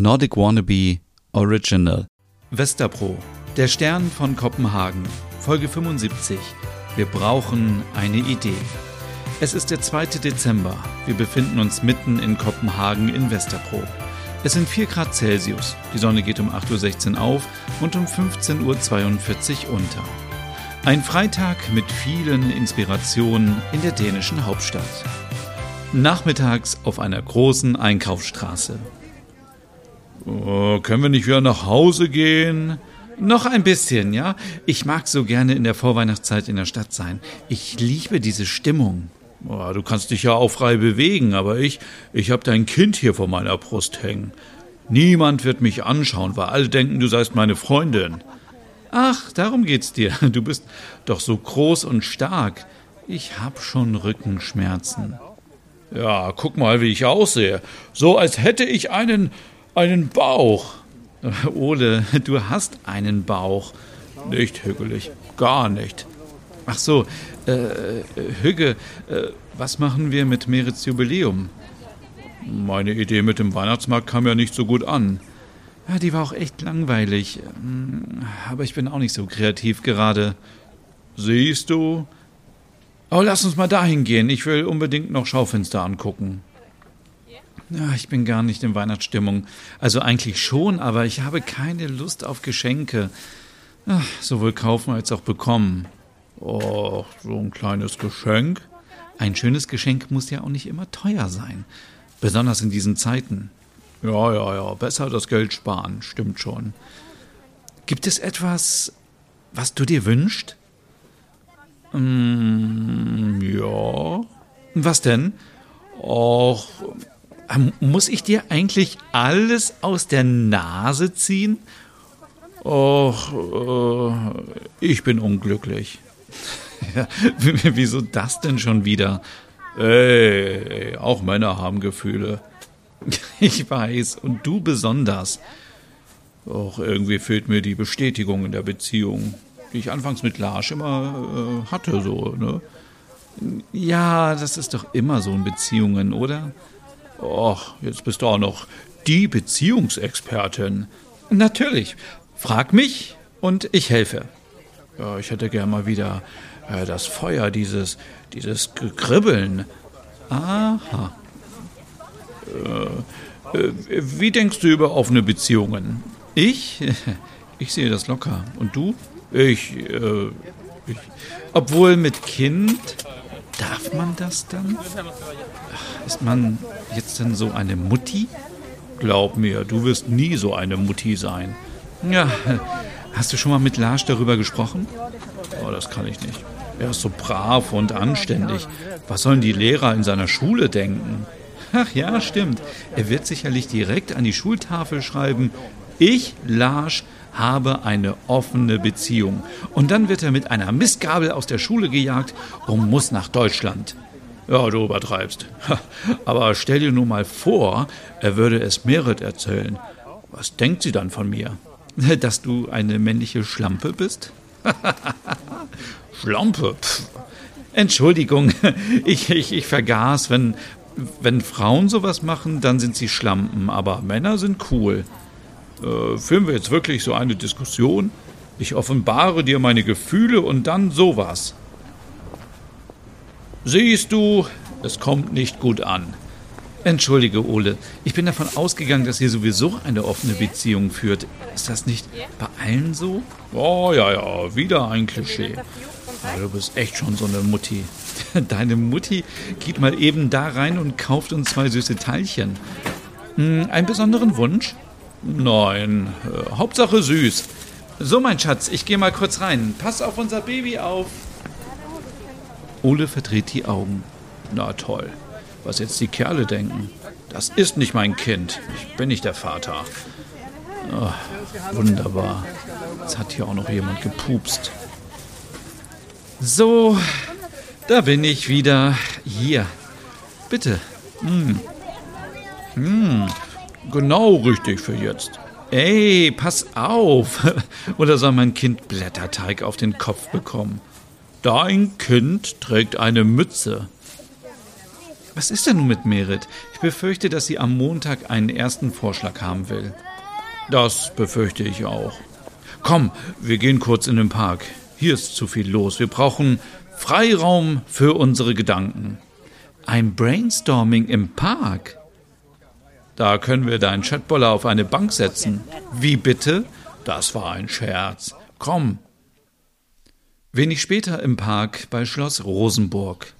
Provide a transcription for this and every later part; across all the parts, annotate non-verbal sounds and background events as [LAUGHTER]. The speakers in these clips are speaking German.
Nordic Wannabe Original. Westerpro, der Stern von Kopenhagen, Folge 75. Wir brauchen eine Idee. Es ist der 2. Dezember. Wir befinden uns mitten in Kopenhagen in Westerpro. Es sind 4 Grad Celsius. Die Sonne geht um 8.16 Uhr auf und um 15.42 Uhr unter. Ein Freitag mit vielen Inspirationen in der dänischen Hauptstadt. Nachmittags auf einer großen Einkaufsstraße. Oh, können wir nicht wieder nach Hause gehen? Noch ein bisschen, ja? Ich mag so gerne in der Vorweihnachtszeit in der Stadt sein. Ich liebe diese Stimmung. Oh, du kannst dich ja auch frei bewegen, aber ich, ich habe dein Kind hier vor meiner Brust hängen. Niemand wird mich anschauen, weil alle denken, du seist meine Freundin. Ach, darum geht's dir. [LAUGHS] Du bist doch so groß und stark. Ich hab schon Rückenschmerzen. Ja, guck mal, wie ich aussehe. So als hätte ich einen einen Bauch. [LAUGHS] Ole, du hast einen Bauch. Nicht hügelig, gar nicht. Ach so, äh, Hügge, äh, was machen wir mit Merits Jubiläum? Meine Idee mit dem Weihnachtsmarkt kam ja nicht so gut an. Ja, die war auch echt langweilig. Hm, aber ich bin auch nicht so kreativ gerade. Siehst du? Oh, lass uns mal dahin gehen. Ich will unbedingt noch Schaufenster angucken. Ja, ich bin gar nicht in Weihnachtsstimmung. Also eigentlich schon, aber ich habe keine Lust auf Geschenke. Ach, sowohl kaufen als auch bekommen. Oh, so ein kleines Geschenk. Ein schönes Geschenk muss ja auch nicht immer teuer sein. Besonders in diesen Zeiten. Ja, ja, ja, besser das Geld sparen, stimmt schon. Gibt es etwas, was du dir wünschst? Mm, ja. Was denn? Och, ähm, muss ich dir eigentlich alles aus der Nase ziehen? Och, äh, ich bin unglücklich. [LAUGHS] ja, wieso das denn schon wieder? Ey, auch Männer haben Gefühle. [LAUGHS] ich weiß, und du besonders. Doch irgendwie fehlt mir die Bestätigung in der Beziehung, die ich anfangs mit Lars immer äh, hatte, so, ne? Ja, das ist doch immer so in Beziehungen, oder? Och, jetzt bist du auch noch die Beziehungsexpertin. Natürlich. Frag mich und ich helfe. Ja, ich hätte gern mal wieder äh, das Feuer, dieses, dieses Kribbeln. Aha. Äh, äh, wie denkst du über offene Beziehungen? Ich? [LAUGHS] Ich sehe das locker. Und du? Ich, äh, ich. Obwohl mit Kind Darf man das dann? Ist man jetzt denn so eine Mutti? Glaub mir, du wirst nie so eine Mutti sein. Ja, hast du schon mal mit Lars darüber gesprochen? Oh, das kann ich nicht. Er ist so brav und anständig. Was sollen die Lehrer in seiner Schule denken? Ach ja, stimmt. Er wird sicherlich direkt an die Schultafel schreiben, ich, Lars, habe eine offene Beziehung. Und dann wird er mit einer Mistgabel aus der Schule gejagt und muss nach Deutschland. Ja, du übertreibst. Aber stell dir nur mal vor, er würde es Merit erzählen. Was denkt sie dann von mir? [LAUGHS] Dass du eine männliche Schlampe bist? [LAUGHS] Schlampe? Pff. Entschuldigung, [LAUGHS] ich, ich, ich vergaß, wenn, wenn Frauen sowas machen, dann sind sie Schlampen, aber Männer sind cool. Äh, führen wir jetzt wirklich so eine Diskussion? Ich offenbare dir meine Gefühle und dann sowas. Siehst du, es kommt nicht gut an. Entschuldige, Ole, ich bin davon ausgegangen, dass ihr sowieso eine offene Beziehung führt. Ist das nicht bei allen so? Oh, ja, ja, wieder ein Klischee. Ja, du bist echt schon so eine Mutti. [LAUGHS] Deine Mutti geht mal eben da rein und kauft uns zwei süße Teilchen. Hm, einen besonderen Wunsch? Nein, äh, Hauptsache süß. So, mein Schatz, ich gehe mal kurz rein. Pass auf unser Baby auf. Ole verdreht die Augen. Na toll. Was jetzt die Kerle denken. Das ist nicht mein Kind. Ich bin nicht der Vater. Oh, wunderbar. Jetzt hat hier auch noch jemand gepupst. So, da bin ich wieder. Hier. Bitte. Hm. Hm. Genau richtig für jetzt. Ey, pass auf! [LAUGHS] Oder soll mein Kind Blätterteig auf den Kopf bekommen? Dein Kind trägt eine Mütze. Was ist denn nun mit Merit? Ich befürchte, dass sie am Montag einen ersten Vorschlag haben will. Das befürchte ich auch. Komm, wir gehen kurz in den Park. Hier ist zu viel los. Wir brauchen Freiraum für unsere Gedanken. Ein Brainstorming im Park? Da können wir deinen Chatboller auf eine Bank setzen. Wie bitte? Das war ein Scherz. Komm. Wenig später im Park bei Schloss Rosenburg.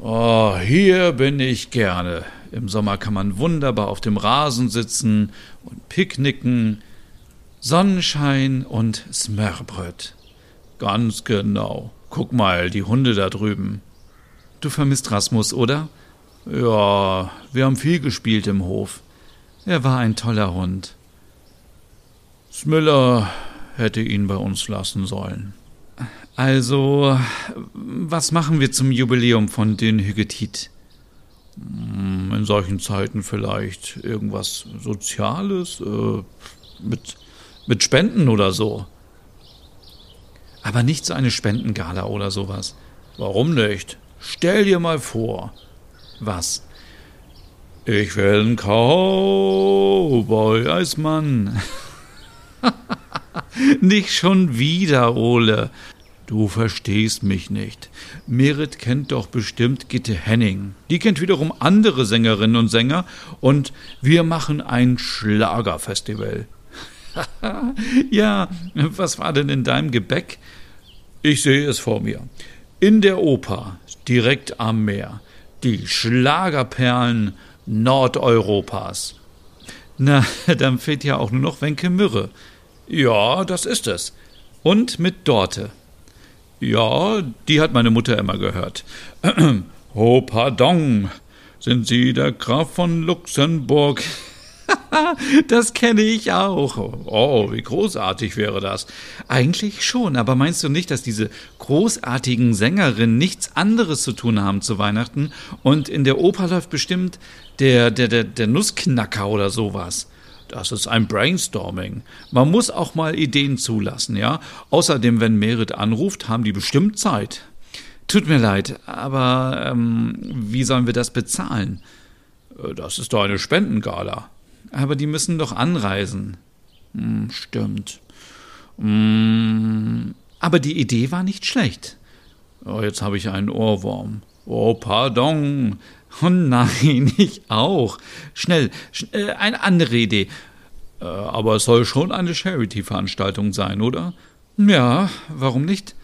Oh, hier bin ich gerne. Im Sommer kann man wunderbar auf dem Rasen sitzen und picknicken. Sonnenschein und Smörbröt. Ganz genau. Guck mal, die Hunde da drüben. Du vermisst Rasmus, oder? Ja, wir haben viel gespielt im Hof. Er war ein toller Hund. Smiller hätte ihn bei uns lassen sollen. Also, was machen wir zum Jubiläum von den Hygetit? Hm, in solchen Zeiten vielleicht irgendwas Soziales, äh, mit, mit Spenden oder so. Aber nicht so eine Spendengala oder sowas. Warum nicht? Stell dir mal vor. Was? Ich will ein Cowboy als Mann. [LAUGHS] nicht schon wieder, Ole. Du verstehst mich nicht. Merit kennt doch bestimmt Gitte Henning. Die kennt wiederum andere Sängerinnen und Sänger und wir machen ein Schlagerfestival. [LAUGHS] ja, was war denn in deinem Gebäck? Ich sehe es vor mir. In der Oper, direkt am Meer, die Schlagerperlen Nordeuropas. Na, [LAUGHS] dann fehlt ja auch nur noch Wenke Mürre. Ja, das ist es. Und mit Dorte. Ja, die hat meine Mutter immer gehört. [CLEARS THROAT] oh, pardon. Sind Sie der Graf von Luxemburg? [LAUGHS] [LAUGHS] das kenne ich auch. Oh, wie großartig wäre das. Eigentlich schon, aber meinst du nicht, dass diese großartigen Sängerinnen nichts anderes zu tun haben zu Weihnachten und in der Oper läuft bestimmt der, der, der, der Nussknacker oder sowas? Das ist ein Brainstorming. Man muss auch mal Ideen zulassen, ja? Außerdem, wenn Merit anruft, haben die bestimmt Zeit. Tut mir leid, aber ähm, wie sollen wir das bezahlen? Äh, das ist doch eine Spendengala. Aber die müssen doch anreisen. Hm, stimmt. Hm, aber die Idee war nicht schlecht. Oh, jetzt habe ich einen Ohrwurm. Oh, pardon. Oh nein, [LAUGHS] ich auch. Schnell, schnell äh, eine andere Idee. Äh, aber es soll schon eine Charity-Veranstaltung sein, oder? Ja, warum nicht?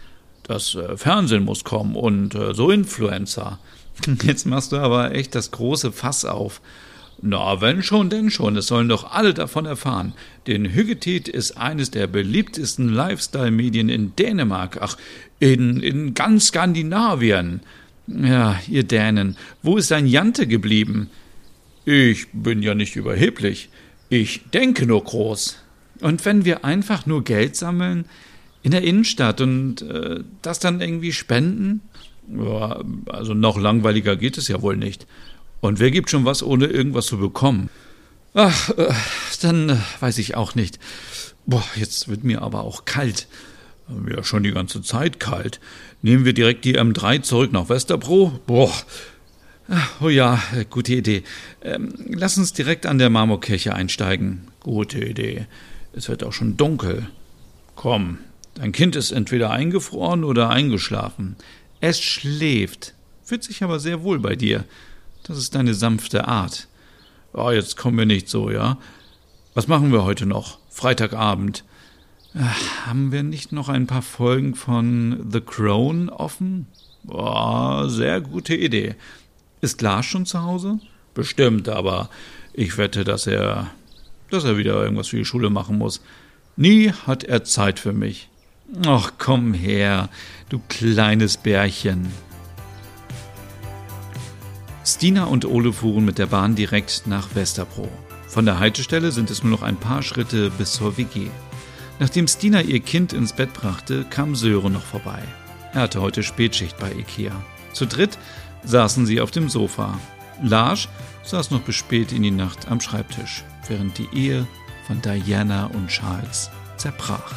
Das äh, Fernsehen muss kommen und äh, so Influencer. [LAUGHS] Jetzt machst du aber echt das große Fass auf. Na, wenn schon, denn schon. Es sollen doch alle davon erfahren. Denn Hyggetit ist eines der beliebtesten Lifestyle-Medien in Dänemark. Ach, in, in ganz Skandinavien. Ja, ihr Dänen, wo ist dein Jante geblieben? Ich bin ja nicht überheblich. Ich denke nur groß. Und wenn wir einfach nur Geld sammeln in der Innenstadt und äh, das dann irgendwie spenden? Ja, also noch langweiliger geht es ja wohl nicht. Und wer gibt schon was, ohne irgendwas zu bekommen? Ach, äh, dann äh, weiß ich auch nicht. Boah, jetzt wird mir aber auch kalt. Ja, schon die ganze Zeit kalt. Nehmen wir direkt die M3 zurück nach Westerbro? Boah. Oh ja, gute Idee. Ähm, lass uns direkt an der Marmorkirche einsteigen. Gute Idee. Es wird auch schon dunkel. Komm, dein Kind ist entweder eingefroren oder eingeschlafen. Es schläft, fühlt sich aber sehr wohl bei dir. Das ist deine sanfte Art. Oh, jetzt kommen wir nicht so, ja? Was machen wir heute noch? Freitagabend. Ach, haben wir nicht noch ein paar Folgen von The Crown offen? Boah, sehr gute Idee. Ist Lars schon zu Hause? Bestimmt, aber ich wette, dass er, dass er wieder irgendwas für die Schule machen muss. Nie hat er Zeit für mich. Ach, komm her, du kleines Bärchen. Stina und Ole fuhren mit der Bahn direkt nach Westerbro. Von der Haltestelle sind es nur noch ein paar Schritte bis zur WG. Nachdem Stina ihr Kind ins Bett brachte, kam Sören noch vorbei. Er hatte heute Spätschicht bei Ikea. Zu dritt saßen sie auf dem Sofa. Lars saß noch bis spät in die Nacht am Schreibtisch, während die Ehe von Diana und Charles zerbrach.